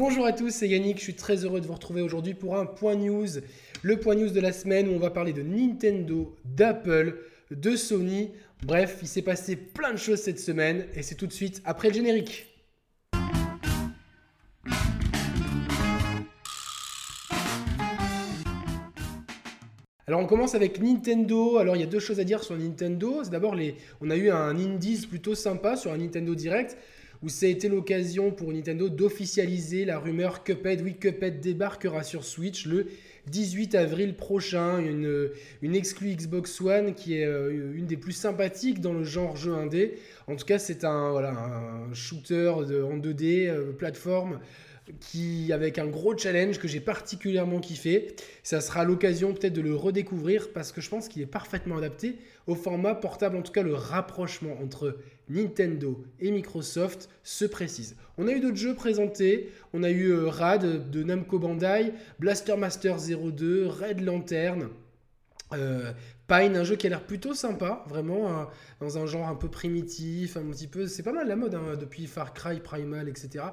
Bonjour à tous, c'est Yannick, je suis très heureux de vous retrouver aujourd'hui pour un point news, le point news de la semaine où on va parler de Nintendo, d'Apple, de Sony. Bref, il s'est passé plein de choses cette semaine et c'est tout de suite après le générique. Alors on commence avec Nintendo. Alors il y a deux choses à dire sur Nintendo. C'est d'abord les, on a eu un indice plutôt sympa sur un Nintendo Direct où ça a été l'occasion pour Nintendo d'officialiser la rumeur Cuphead. Oui, Cuphead débarquera sur Switch le 18 avril prochain. Une, une exclue Xbox One qui est euh, une des plus sympathiques dans le genre jeu indé. En tout cas, c'est un, voilà, un shooter de, en 2D, euh, plateforme qui, avec un gros challenge que j'ai particulièrement kiffé. Ça sera l'occasion peut-être de le redécouvrir parce que je pense qu'il est parfaitement adapté au format portable. En tout cas, le rapprochement entre Nintendo et Microsoft se précise. On a eu d'autres jeux présentés. On a eu euh, Rad de Namco Bandai, Blaster Master 02, Red Lantern. Euh, Pine, un jeu qui a l'air plutôt sympa, vraiment dans un genre un peu primitif, un petit peu. C'est pas mal la mode hein, depuis Far Cry Primal, etc.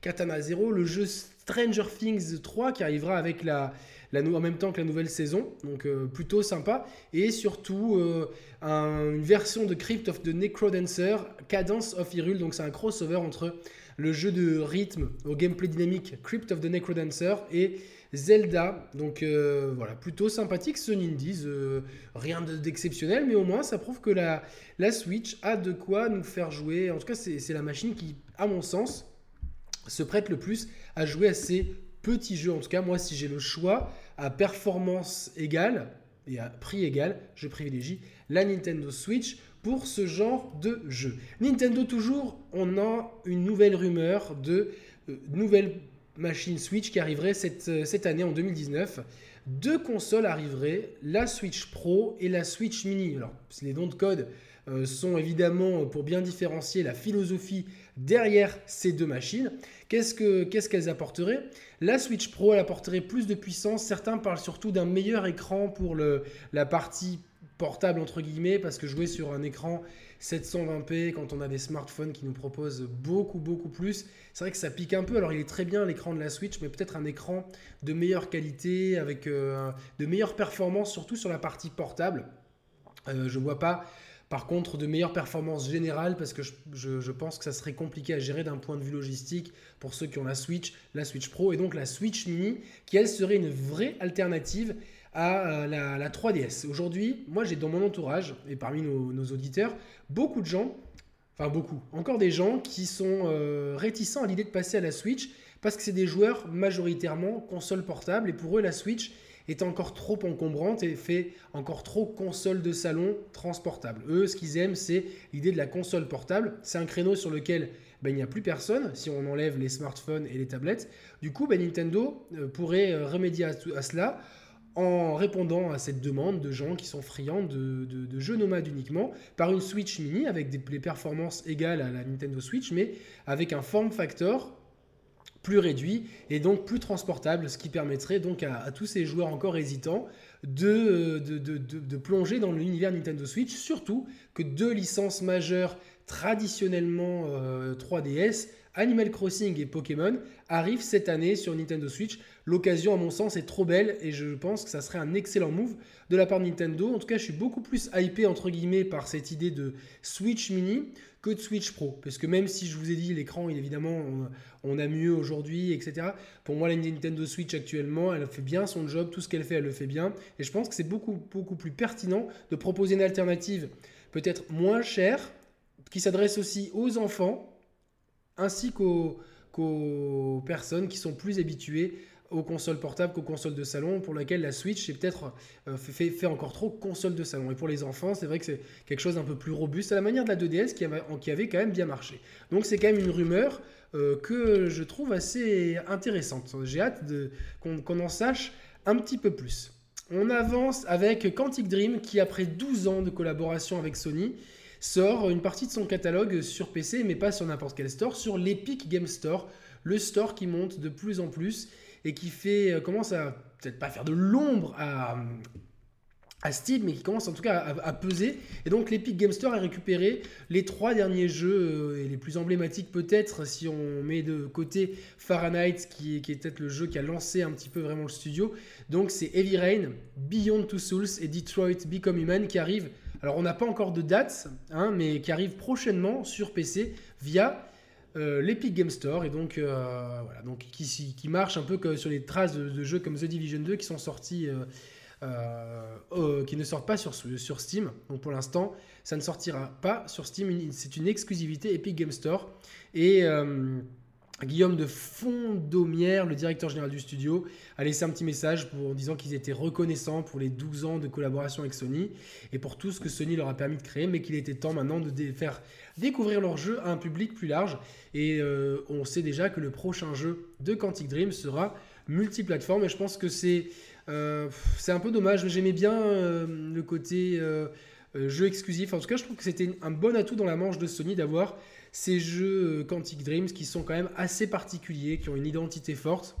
Katana Zero, le jeu Stranger Things 3 qui arrivera avec la, en même temps que la nouvelle saison, donc euh, plutôt sympa, et surtout euh, une version de Crypt of the Necrodancer, Cadence of Hyrule, donc c'est un crossover entre le jeu de rythme au gameplay dynamique Crypt of the Necrodancer et Zelda. Donc euh, voilà, plutôt sympathique ce Nindies, rien d'exceptionnel, mais au moins ça prouve que la, la Switch a de quoi nous faire jouer. En tout cas, c'est la machine qui, à mon sens, se prête le plus à jouer à ces petits jeux. En tout cas, moi, si j'ai le choix à performance égale et à prix égal, je privilégie la Nintendo Switch pour ce genre de jeu. Nintendo toujours, on a une nouvelle rumeur de euh, nouvelle machine Switch qui arriverait cette, euh, cette année en 2019. Deux consoles arriveraient, la Switch Pro et la Switch Mini. Alors, les dons de code sont évidemment pour bien différencier la philosophie derrière ces deux machines. Qu'est-ce qu'elles apporteraient? La Switch Pro, elle apporterait plus de puissance. Certains parlent surtout d'un meilleur écran pour le, la partie portable, entre guillemets, parce que jouer sur un écran 720p quand on a des smartphones qui nous proposent beaucoup, beaucoup plus, c'est vrai que ça pique un peu. Alors, il est très bien l'écran de la Switch, mais peut-être un écran de meilleure qualité, avec euh, de meilleures performances, surtout sur la partie portable. Euh, je vois pas par contre, de meilleures performances générales, parce que je, pense que ça serait compliqué à gérer d'un point de vue logistique pour ceux qui ont la Switch, la Switch Pro et donc la Switch Mini, qui elle serait une vraie alternative à euh, la, 3DS. Aujourd'hui, moi j'ai dans mon entourage, et parmi nos, auditeurs, beaucoup de gens, enfin beaucoup, encore des gens qui sont euh, réticents à l'idée de passer à la Switch, parce que c'est des joueurs majoritairement console portable, et pour eux la Switch, est encore trop encombrante et fait encore trop console de salon transportable. Eux, ce qu'ils aiment, c'est l'idée de la console portable. C'est un créneau sur lequel ben, il n'y a plus personne si on enlève les smartphones et les tablettes. Du coup, ben, Nintendo euh, pourrait euh, remédier à, cela en répondant à cette demande de gens qui sont friands de, jeux nomades uniquement par une Switch mini avec des performances égales à la Nintendo Switch, mais avec un form factor plus réduit et donc plus transportable, ce qui permettrait donc à, tous ces joueurs encore hésitants de, de plonger dans l'univers Nintendo Switch, surtout que deux licences majeures traditionnellement 3DS, euh, Animal Crossing et Pokémon, arrivent cette année sur Nintendo Switch. L'occasion, à mon sens, est trop belle et je pense que ça serait un excellent move de la part de Nintendo. En tout cas, je suis beaucoup plus hypé, entre guillemets, par cette idée de Switch Mini que de Switch Pro. Parce que même si je vous ai dit, l'écran, évidemment, on, a mieux aujourd'hui, etc. Pour moi, la Nintendo Switch actuellement, elle fait bien son job, tout ce qu'elle fait, elle le fait bien. Et je pense que c'est beaucoup, beaucoup plus pertinent de proposer une alternative peut-être moins chère, qui s'adresse aussi aux enfants, ainsi qu'aux personnes qui sont plus habituées aux consoles portables qu'aux consoles de salon, pour laquelle la Switch est peut-être euh, fait, encore trop console de salon. Et pour les enfants, c'est vrai que c'est quelque chose d'un peu plus robuste, à la manière de la 2DS qui avait, qui avait quand même bien marché. Donc c'est quand même une rumeur euh, que je trouve assez intéressante. J'ai hâte qu'on en sache un petit peu plus. On avance avec Quantic Dream qui, après 12 ans de collaboration avec Sony, sort une partie de son catalogue sur PC, mais pas sur n'importe quel store, sur l'Epic Game Store, le store qui monte de plus en plus et qui fait euh, commence à peut-être pas faire de l'ombre à, à Steam, mais qui commence en tout cas à, peser. Et donc l'Epic Game Store a récupéré les trois derniers jeux, euh, et les plus emblématiques peut-être, si on met de côté Fahrenheit, qui, qui est peut-être le jeu qui a lancé un petit peu vraiment le studio. Donc c'est Heavy Rain, Beyond Two Souls et Detroit Become Human qui arrivent. Alors on n'a pas encore de date, hein, mais qui arrivent prochainement sur PC via euh, l'Epic Game Store et donc euh, voilà donc qui, qui, marche un peu sur les traces de, jeux comme The Division 2 qui sont sortis euh, qui ne sortent pas sur, sur Steam. Donc pour l'instant, ça ne sortira pas sur Steam. C'est une exclusivité Epic Game Store. Et Guillaume de Fondomière, le directeur général du studio, a laissé un petit message pour, en disant qu'ils étaient reconnaissants pour les 12 ans de collaboration avec Sony et pour tout ce que Sony leur a permis de créer, mais qu'il était temps maintenant de faire découvrir leur jeu à un public plus large. Et euh, on sait déjà que le prochain jeu de Quantic Dream sera multiplateforme et je pense que c'est euh, un peu dommage. J'aimais bien euh, le côté jeu exclusif. En tout cas, je trouve que c'était un bon atout dans la manche de Sony d'avoir ces jeux euh, Quantic Dreams qui sont quand même assez particuliers, qui ont une identité forte.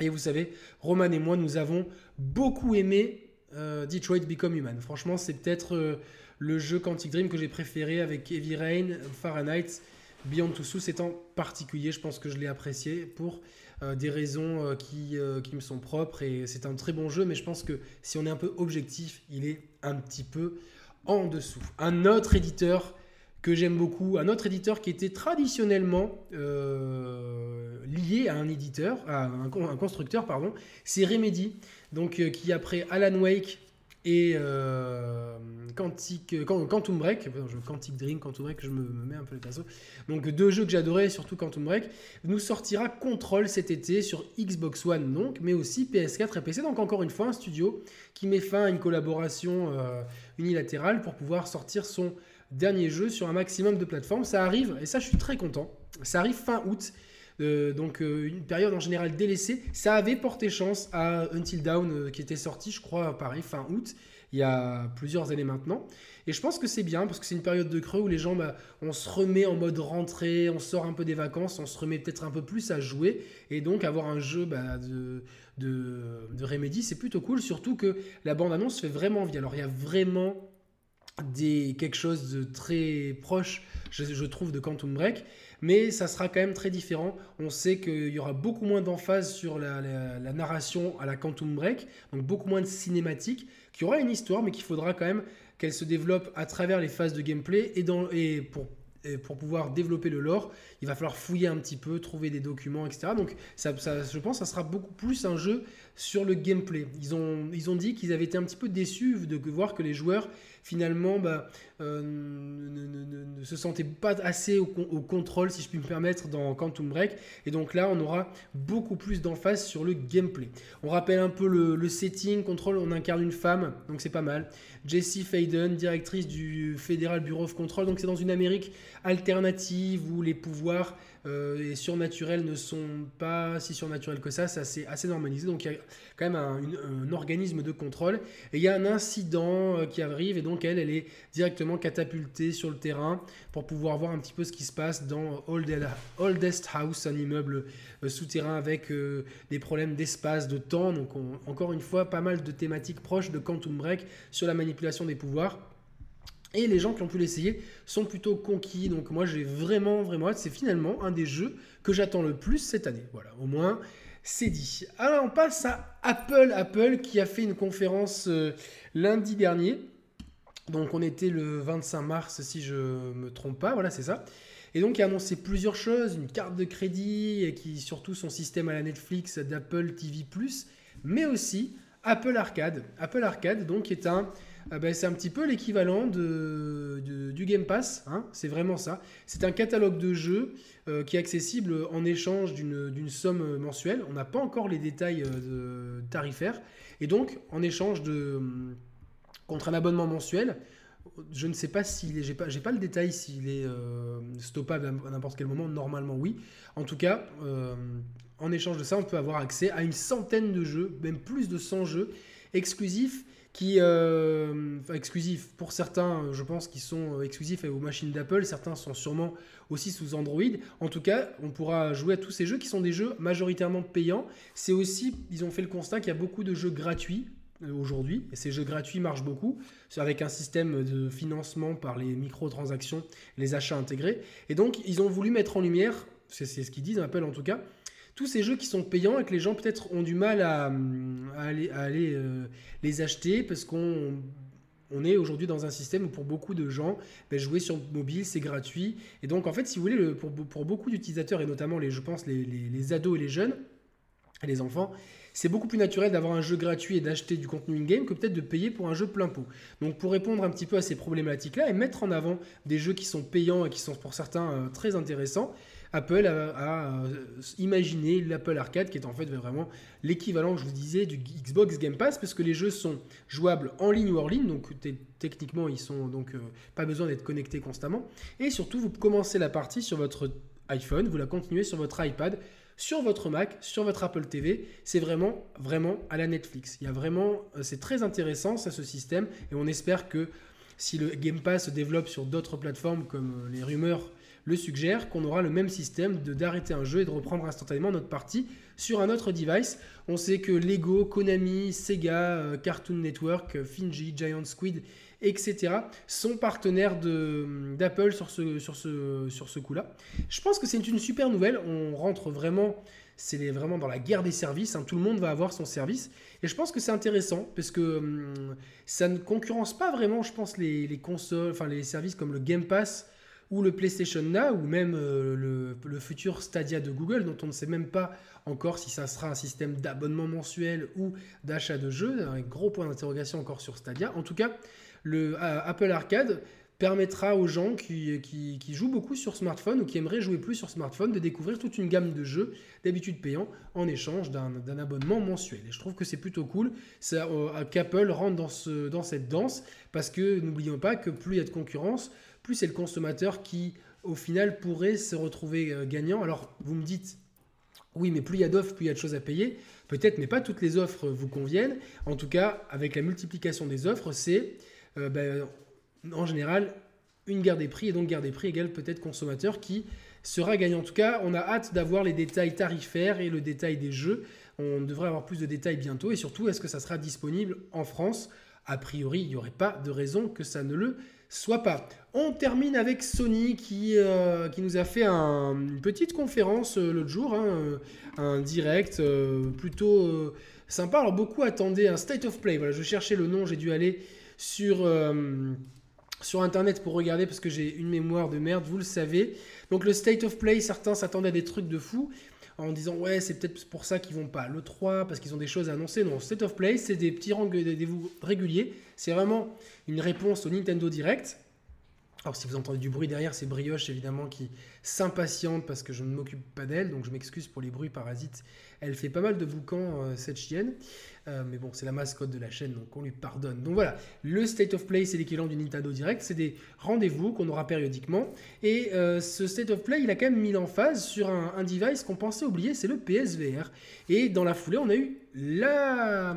Et vous savez, Roman et moi, nous avons beaucoup aimé euh, Detroit Become Human. Franchement, c'est peut-être euh, le jeu Quantic Dream que j'ai préféré avec Heavy Rain, Fahrenheit, Beyond Two Souls étant particulier. Je pense que je l'ai apprécié pour des raisons qui, qui, me sont propres. Et c'est un très bon jeu, mais je pense que si on est un peu objectif, il est un petit peu en dessous. Un autre éditeur que j'aime beaucoup, un autre éditeur qui était traditionnellement euh, lié à un éditeur, à un, constructeur, pardon, c'est Remedy, donc euh, qui après Alan Wake et euh, Quantum Break, Quantic Dream, Quantum Break, je me, mets un peu le pinceau, donc deux jeux que j'adorais, surtout Quantum Break, nous sortira Control cet été sur Xbox One donc, mais aussi PS4 et PC, donc encore une fois un studio qui met fin à une collaboration unilatérale pour pouvoir sortir son dernier jeu sur un maximum de plateformes. Ça arrive, et ça je suis très content, ça arrive fin août. Euh, donc euh, une période en général délaissée. Ça avait porté chance à Until Dawn euh, qui était sorti, je crois, pareil, fin août, il y a plusieurs années maintenant. Et je pense que c'est bien parce que c'est une période de creux où les gens, bah, on se remet en mode rentrée, on sort un peu des vacances, on se remet peut-être un peu plus à jouer. Et donc avoir un jeu bah, de, de, de c'est plutôt cool, surtout que la bande-annonce fait vraiment bien. Alors il y a vraiment quelque chose de très proche, je, trouve, de Quantum Break, mais ça sera quand même très différent. On sait qu'il y aura beaucoup moins d'emphase sur la, narration à la Quantum Break, donc beaucoup moins de cinématique, qui aura une histoire, mais qu'il faudra quand même qu'elle se développe à travers les phases de gameplay et pour pour pouvoir développer le lore, il va falloir fouiller un petit peu, trouver des documents, etc. Donc ça, je pense que ça sera beaucoup plus un jeu sur le gameplay. Ils ont, ils ont dit qu'ils avaient été un petit peu déçus de voir que les joueurs finalement bah, euh, ne, se sentaient pas assez au, contrôle, si je puis me permettre, dans Quantum Break. Et donc là, on aura beaucoup plus d'emphase sur le gameplay. On rappelle un peu le, le setting, contrôle, on incarne une femme, donc c'est pas mal. Jessie Faden, directrice du Federal Bureau of Control. Donc c'est dans une Amérique alternative où les pouvoirs euh, surnaturels ne sont pas si surnaturels que ça. C'est assez, normalisé. Donc il y a quand même un, organisme de contrôle. Et il y a un incident euh, qui arrive et donc elle, elle est directement catapultée sur le terrain pour pouvoir voir un petit peu ce qui se passe dans Oldest House, un immeuble euh, souterrain avec des problèmes d'espace, de temps. Donc encore une fois, pas mal de thématiques proches de Quantum Break sur la manipulation des pouvoirs. Et les gens qui ont pu l'essayer sont plutôt conquis. Donc moi j'ai vraiment vraiment hâte. C'est finalement un des jeux que j'attends le plus cette année. Voilà, au moins c'est dit. Alors on passe à Apple. Apple qui a fait une conférence euh, lundi dernier. Donc on était le 25 mars si je me trompe pas. Voilà c'est ça. Et donc, il a annoncé plusieurs choses, une carte de crédit, et qui surtout son système à la Netflix d'Apple TV+, mais aussi Apple Arcade. Apple Arcade, donc, est un... Ah ben, c'est un petit peu l'équivalent de, du Game Pass, hein, c'est vraiment ça. C'est un catalogue de jeux euh, qui est accessible en échange d'une somme mensuelle. On n'a pas encore les détails euh, tarifaires. Et donc, en échange de, contre un abonnement mensuel, je ne sais pas s'il est, j'ai pas, pas le détail s'il est euh, stoppable à n'importe quel moment. Normalement, oui. En tout cas, euh, en échange de ça, on peut avoir accès à une centaine de jeux, même plus de 100 jeux exclusifs qui, euh, exclusifs pour certains, je pense, qui sont exclusifs aux machines d'Apple. Certains sont sûrement aussi sous Android. En tout cas, on pourra jouer à tous ces jeux qui sont des jeux majoritairement payants. C'est aussi, ils ont fait le constat qu'il y a beaucoup de jeux gratuits aujourd'hui. Et ces jeux gratuits marchent beaucoup, avec un système de financement par les microtransactions, les achats intégrés. Et donc, ils ont voulu mettre en lumière, c'est ce qu'ils disent, Apple en tout cas, tous ces jeux qui sont payants et que les gens peut-être ont du mal à, aller, euh, les acheter parce qu'on on est aujourd'hui dans un système où pour beaucoup de gens, ben, jouer sur mobile, c'est gratuit. Et donc, en fait, si vous voulez, pour, pour, beaucoup d'utilisateurs, et notamment, les, je pense, les, les, ados et les jeunes, et les enfants, c'est beaucoup plus naturel d'avoir un jeu gratuit et d'acheter du contenu in-game que peut-être de payer pour un jeu plein pot. Donc pour répondre un petit peu à ces problématiques-là et mettre en avant des jeux qui sont payants et qui sont pour certains euh, très intéressants, Apple a, euh, imaginé l'Apple Arcade qui est en fait vraiment l'équivalent, je vous disais, du Xbox Game Pass parce que les jeux sont jouables en ligne ou hors ligne, donc techniquement ils sont donc euh, pas besoin d'être connectés constamment. Et surtout, vous commencez la partie sur votre iPhone, vous la continuez sur votre iPad sur votre Mac, sur votre Apple TV. C'est vraiment, vraiment à la Netflix. Il y a vraiment, euh, c'est très intéressant ça, ce système, et on espère que si le Game Pass se développe sur d'autres plateformes comme les rumeurs le suggère qu'on aura le même système de d'arrêter un jeu et de reprendre instantanément notre partie sur un autre device. On sait que Lego, Konami, Sega, euh, Cartoon Network, euh, Finji, Giant Squid, etc. sont partenaires d'Apple sur ce, sur ce, sur ce coup-là. Je pense que c'est une super nouvelle. On rentre vraiment c'est vraiment dans la guerre des services. Hein. Tout le monde va avoir son service. Et je pense que c'est intéressant parce que hum, ça ne concurrence pas vraiment, je pense, les, les, consoles, enfin les services comme le Game Pass ou le PlayStation Now, ou même euh, le, futur Stadia de Google, dont on ne sait même pas encore si ça sera un système d'abonnement mensuel ou d'achat de jeux. Un gros point d'interrogation encore sur Stadia. En tout cas, le euh, Apple Arcade permettra aux gens qui, jouent beaucoup sur smartphone ou qui aimeraient jouer plus sur smartphone de découvrir toute une gamme de jeux d'habitude payants en échange d'un abonnement mensuel. Et je trouve que c'est plutôt cool euh, qu'Apple rentre dans, dans cette danse parce que n'oublions pas que plus il y a de concurrence, plus c'est le consommateur qui, au final, pourrait se retrouver euh, gagnant. Alors, vous me dites, oui, mais plus il y a d'offres, plus il y a de choses à payer. Peut-être, mais pas toutes les offres vous conviennent. En tout cas, avec la multiplication des offres, c'est euh, ben, en général une guerre des prix, et donc guerre des prix égale peut-être consommateur qui sera gagnant. En tout cas, on a hâte d'avoir les détails tarifaires et le détail des jeux. On devrait avoir plus de détails bientôt, et surtout, est-ce que ça sera disponible en France? A priori, il n'y aurait pas de raison que ça ne le soit pas. On termine avec Sony qui, euh, nous a fait une petite conférence euh, l'autre jour, hein, euh, un direct plutôt sympa. Alors beaucoup attendaient un State of Play. Voilà, je cherchais le nom, j'ai dû aller sur, sur Internet pour regarder parce que j'ai une mémoire de merde, vous le savez. Donc le State of Play, certains s'attendaient à des trucs de fou en disant ouais c'est peut-être pour ça qu'ils vont pas le 3 parce qu'ils ont des choses à annoncer. Non, State of Play c'est des petits rendez-vous réguliers. C'est vraiment une réponse au Nintendo Direct. Alors si vous entendez du bruit derrière, c'est Brioche évidemment qui s'impatiente parce que je ne m'occupe pas d'elle, donc je m'excuse pour les bruits parasites. Elle fait pas mal de boucans, euh, cette chienne. Euh, mais bon, c'est la mascotte de la chaîne, donc on lui pardonne. Donc voilà, le State of Play, c'est l'équivalent du Nintendo Direct. C'est des rendez-vous qu'on aura périodiquement. Et euh, ce State of Play, il a quand même mis l'emphase sur un, device qu'on pensait oublier, c'est le PSVR. Et dans la foulée, on a eu la,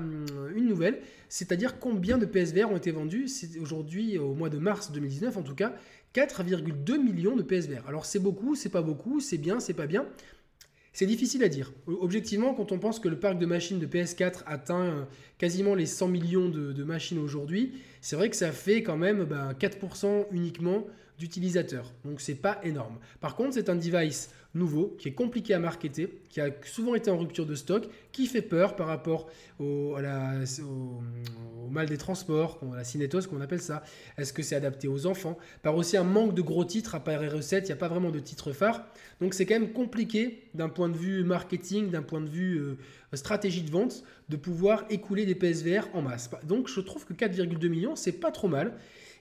une nouvelle, c'est-à-dire combien de PSVR ont été vendus. C'est aujourd'hui, au mois de mars 2019 en tout cas, 4,2 millions de PSVR. Alors c'est beaucoup, c'est pas beaucoup, c'est bien, c'est pas bien. C'est difficile à dire. Objectivement, quand on pense que le parc de machines de PS4 atteint euh, quasiment les 100 millions de, machines aujourd'hui, c'est vrai que ça fait quand même 4% ben, uniquement d'utilisateurs. Donc c'est pas énorme. Par contre, c'est un device nouveau qui est compliqué à marketer, qui a souvent été en rupture de stock, qui fait peur par rapport au, mal des transports, la cinétose qu'on appelle ça. Est-ce que c'est adapté aux enfants? Par aussi un manque de gros titres à part recettes, il n'y a pas vraiment de titres phares. Donc c'est quand même compliqué d'un point de vue marketing, d'un point de vue euh, stratégie de vente, de pouvoir écouler des PSVR en masse. Donc je trouve que 4,2 millions, c'est pas trop mal.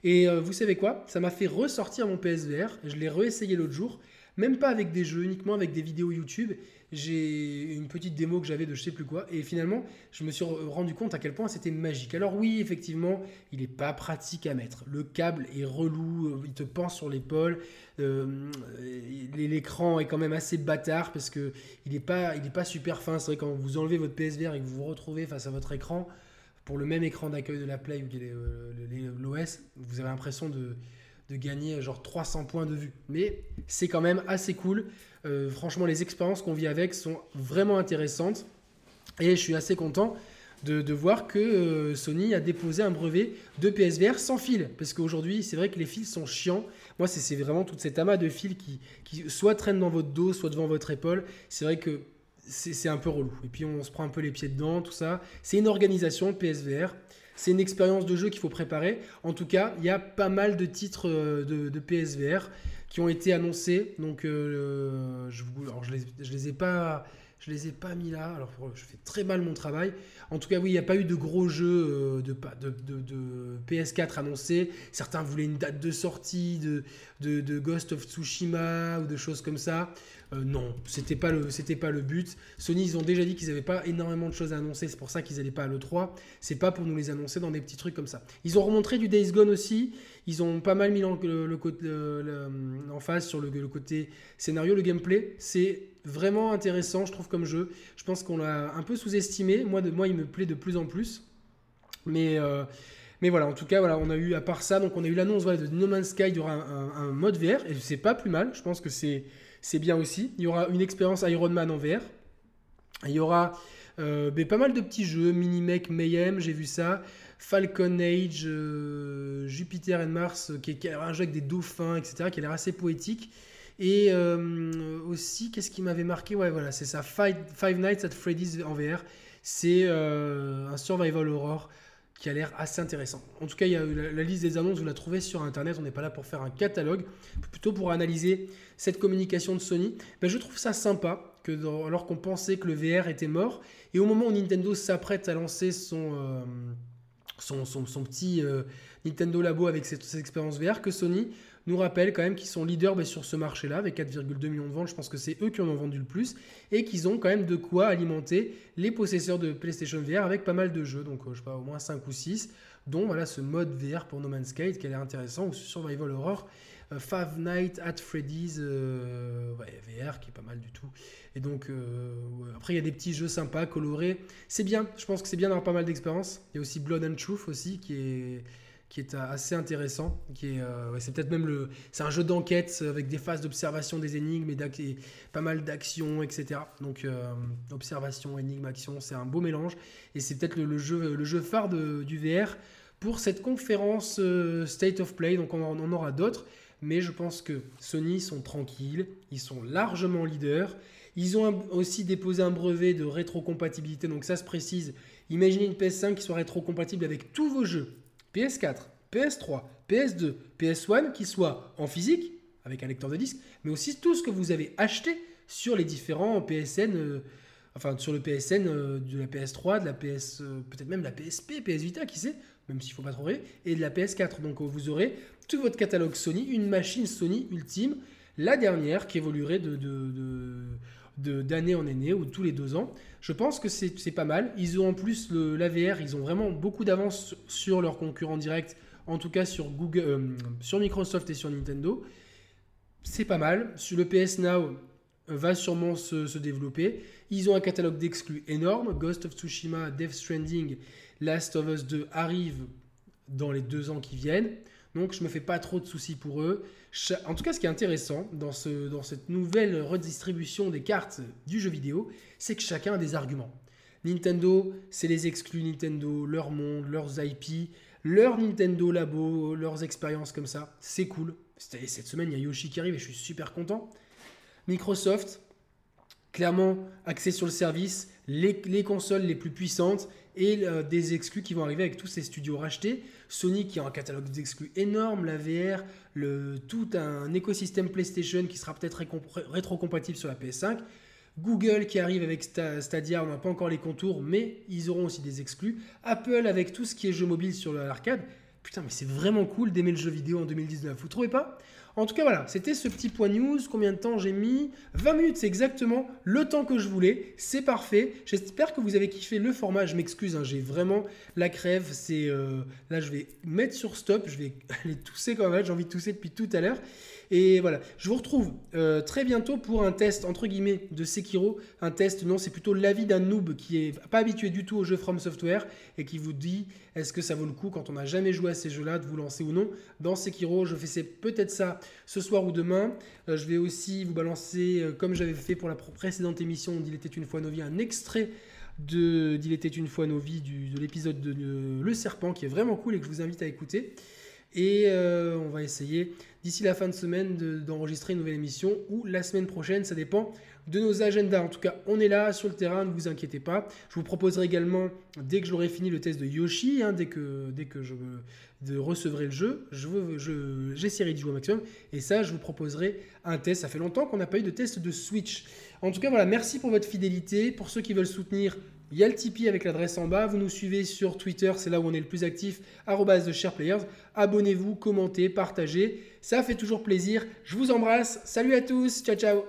Et euh, vous savez quoi? Ça m'a fait ressortir mon PSVR. Je l'ai réessayé l'autre jour. Même pas avec des jeux, uniquement avec des vidéos YouTube. J'ai une petite démo que j'avais de je sais plus quoi. Et finalement, je me suis rendu compte à quel point c'était magique. Alors oui, effectivement, il n'est pas pratique à mettre. Le câble est relou, euh, il te pense sur l'épaule. Euh, l'écran est quand même assez bâtard parce que il n'est pas, il est pas super fin. C'est vrai quand vous enlevez votre PSVR et que vous vous retrouvez face à votre écran, pour le même écran d'accueil de la Play ou de l'OS, vous avez l'impression de, gagner genre 300 points de vue. Mais c'est quand même assez cool. Euh, franchement, les expériences qu'on vit avec sont vraiment intéressantes. Et je suis assez content de, voir que euh, Sony a déposé un brevet de PSVR sans fil. Parce qu'aujourd'hui, c'est vrai que les fils sont chiants. Moi, c'est vraiment toute cette amas de fils qui, qui soit traîne dans votre dos, soit devant votre épaule. C'est vrai que c'est un peu relou. Et puis on se prend un peu les pieds dedans, tout ça. C'est une organisation, PSVR. C'est une expérience de jeu qu'il faut préparer. En tout cas, il y a pas mal de titres euh, de, PSVR qui ont été annoncés. Donc, euh, je, ne je les ai pas je les ai pas mis là. Alors, je fais très mal mon travail. En tout cas, oui, il n'y a pas eu de gros jeux euh, de, de, de, PS4 annoncés. Certains voulaient une date de sortie de, Ghost of Tsushima ou de choses comme ça. Euh, non, c'était pas pas le but. Sony ils ont déjà dit qu'ils n'avaient pas énormément de choses à annoncer, c'est pour ça qu'ils n'allaient pas à le 3. C'est pas pour nous les annoncer dans des petits trucs comme ça. Ils ont remontré du Days Gone aussi. Ils ont pas mal mis en face sur le, côté scénario, le gameplay. C'est vraiment intéressant, je trouve, comme jeu. Je pense qu'on l'a un peu sous-estimé. Moi, de, moi, il me plaît de plus en plus. Mais, euh, mais voilà, en tout cas, voilà, on a eu, à part ça, donc on a eu l'annonce de No Man's Sky, il y aura un, mode VR, et c'est pas plus mal. Je pense que c'est, c'est bien aussi. Il y aura une expérience Iron Man en VR. Il y aura euh, pas mal de petits jeux, Minimec, Mayhem, j'ai vu ça. Falcon Age, euh, Jupiter and Mars, qui est, un jeu avec des dauphins, etc., qui a l'air assez poétique. Et euh, aussi, qu'est-ce qui m'avait marqué? Ouais, voilà, c'est ça, Five, Nights at Freddy's en VR. C'est euh, un survival horror qui a l'air assez intéressant. En tout cas, il y a la, liste des annonces, vous la trouvez sur Internet. On n'est pas là pour faire un catalogue, plutôt pour analyser cette communication de Sony. Ben, je trouve ça sympa, que alors qu'on pensait que le VR était mort, et au moment où Nintendo s'apprête à lancer son son, son, petit euh, Nintendo Labo avec cette, expérience VR, que Sony nous rappelle quand même qu'ils sont leaders sur ce marché-là, avec 4,2 millions de ventes. Je pense que c'est eux qui en ont vendu le plus, et qu'ils ont quand même de quoi alimenter les possesseurs de PlayStation VR avec pas mal de jeux, donc euh, je sais pas, au moins 5 ou 6, dont voilà ce mode VR pour No Man's Sky qui a l'air intéressant, ou Survival Horror. Euh, Five Nights at Freddy's VR qui est pas mal du tout. Et donc, euh, après, il y a des petits jeux sympas, colorés. C'est bien, je pense que c'est bien d'avoir pas mal d'expérience. Il y a aussi Blood and Truth aussi, qui est, qui est assez intéressant. Qui est, euh, c'est peut-être même le. C'est un jeu d'enquête avec des phases d'observation des énigmes et, pas mal d'actions, etc. Donc, euh, observation, énigme, action, c'est un beau mélange. Et c'est peut-être le, jeu, le jeu phare du VR pour cette conférence State of Play. Donc, on en aura d'autres. Mais je pense que Sony sont tranquilles, ils sont largement leaders. Ils ont aussi déposé un brevet de rétrocompatibilité, donc ça se précise. Imaginez une PS5 qui soit rétrocompatible avec tous vos jeux PS4, PS3, PS2, PS1, qui soit en physique, avec un lecteur de disque, mais aussi tout ce que vous avez acheté sur les différents PSN, euh, enfin sur le PSN euh, de la PS3, de la PS, euh, peut-être même la PSP, PS Vita, qui sait, même s'il ne faut pas trop rire, et de la PS4. Donc vous aurez tout votre catalogue Sony, une machine Sony ultime, la dernière qui évoluerait de d'année en année ou tous les deux ans. Je pense que c'est pas mal. Ils ont en plus l'AVR, ils ont vraiment beaucoup d'avance sur leurs concurrents directs, en tout cas sur, Google, euh, sur Microsoft et sur Nintendo. C'est pas mal. Sur le PS Now euh, va sûrement se, se développer. Ils ont un catalogue d'exclus énorme. Ghost of Tsushima, Death Stranding, Last of Us 2 arrivent dans les deux ans qui viennent. Donc je me fais pas trop de soucis pour eux. En tout cas, ce qui est intéressant dans, ce, dans cette nouvelle redistribution des cartes du jeu vidéo, c'est que chacun a des arguments. Nintendo, c'est les exclus Nintendo, leur monde, leurs IP, leur Nintendo Labo, leurs expériences comme ça. C'est cool. Cette semaine, il y a Yoshi qui arrive et je suis super content. Microsoft, clairement axé sur le service, les, les consoles les plus puissantes et euh, des exclus qui vont arriver avec tous ces studios rachetés. Sony qui a un catalogue d'exclus énorme, la VR, tout un écosystème PlayStation qui sera peut-être rétro-compatible sur la PS5. Google qui arrive avec Stadia, on n'a pas encore les contours, mais ils auront aussi des exclus. Apple avec tout ce qui est jeu mobile sur l'arcade. Putain, mais c'est vraiment cool d'aimer le jeu vidéo en 2019, vous trouvez pas? En tout cas, voilà, c'était ce petit point news. Combien de temps j'ai mis? 20 minutes, c'est exactement le temps que je voulais. C'est parfait. J'espère que vous avez kiffé le format. Je m'excuse, hein, j'ai vraiment la crève. C'est euh, Là, je vais mettre sur stop. Je vais aller tousser quand même. J'ai envie de tousser depuis tout à l'heure. Et voilà, je vous retrouve euh, très bientôt pour un test entre guillemets de Sekiro. Un test, non, c'est plutôt l'avis d'un noob qui est pas habitué du tout au jeu From Software et qui vous dit est-ce que ça vaut le coup quand on n'a jamais joué à ces jeux-là de vous lancer ou non dans Sekiro. Je fais peut-être ça ce soir ou demain. Euh, je vais aussi vous balancer, euh, comme j'avais fait pour la précédente émission, il était une fois nos vies, un extrait de d'Il était une fois nos vies, de l'épisode de Le Serpent, qui est vraiment cool et que je vous invite à écouter. Et euh, on va essayer d'ici la fin de semaine d'enregistrer une nouvelle émission ou la semaine prochaine, ça dépend de nos agendas. En tout cas, on est là sur le terrain, ne vous inquiétez pas. Je vous proposerai également, dès que j'aurai fini le test de Yoshi, hein, dès, que, dès que je recevrai le jeu, j'essaierai je, j'essaierai d'y jouer au maximum. Et ça, je vous proposerai un test. Ça fait longtemps qu'on n'a pas eu de test de Switch. En tout cas, voilà, merci pour votre fidélité. Pour ceux qui veulent soutenir, il y a le Tipeee avec l'adresse en bas. Vous nous suivez sur Twitter, c'est là où on est le plus actif, SharePlayers. Abonnez-vous, commentez, partagez. Ça fait toujours plaisir. Je vous embrasse. Salut à tous. Ciao, ciao.